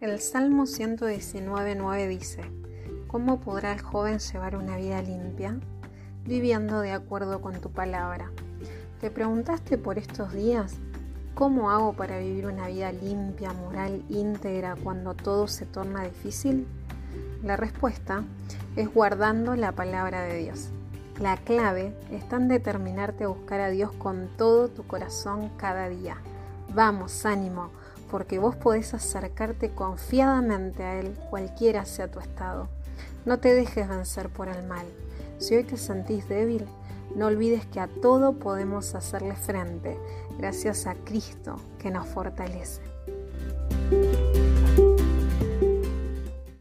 El Salmo 119.9 dice, ¿Cómo podrá el joven llevar una vida limpia? Viviendo de acuerdo con tu palabra. ¿Te preguntaste por estos días cómo hago para vivir una vida limpia, moral, íntegra cuando todo se torna difícil? La respuesta es guardando la palabra de Dios. La clave está en determinarte a buscar a Dios con todo tu corazón cada día. Vamos, ánimo, porque vos podés acercarte confiadamente a Él, cualquiera sea tu estado. No te dejes vencer por el mal. Si hoy te sentís débil, no olvides que a todo podemos hacerle frente, gracias a Cristo que nos fortalece.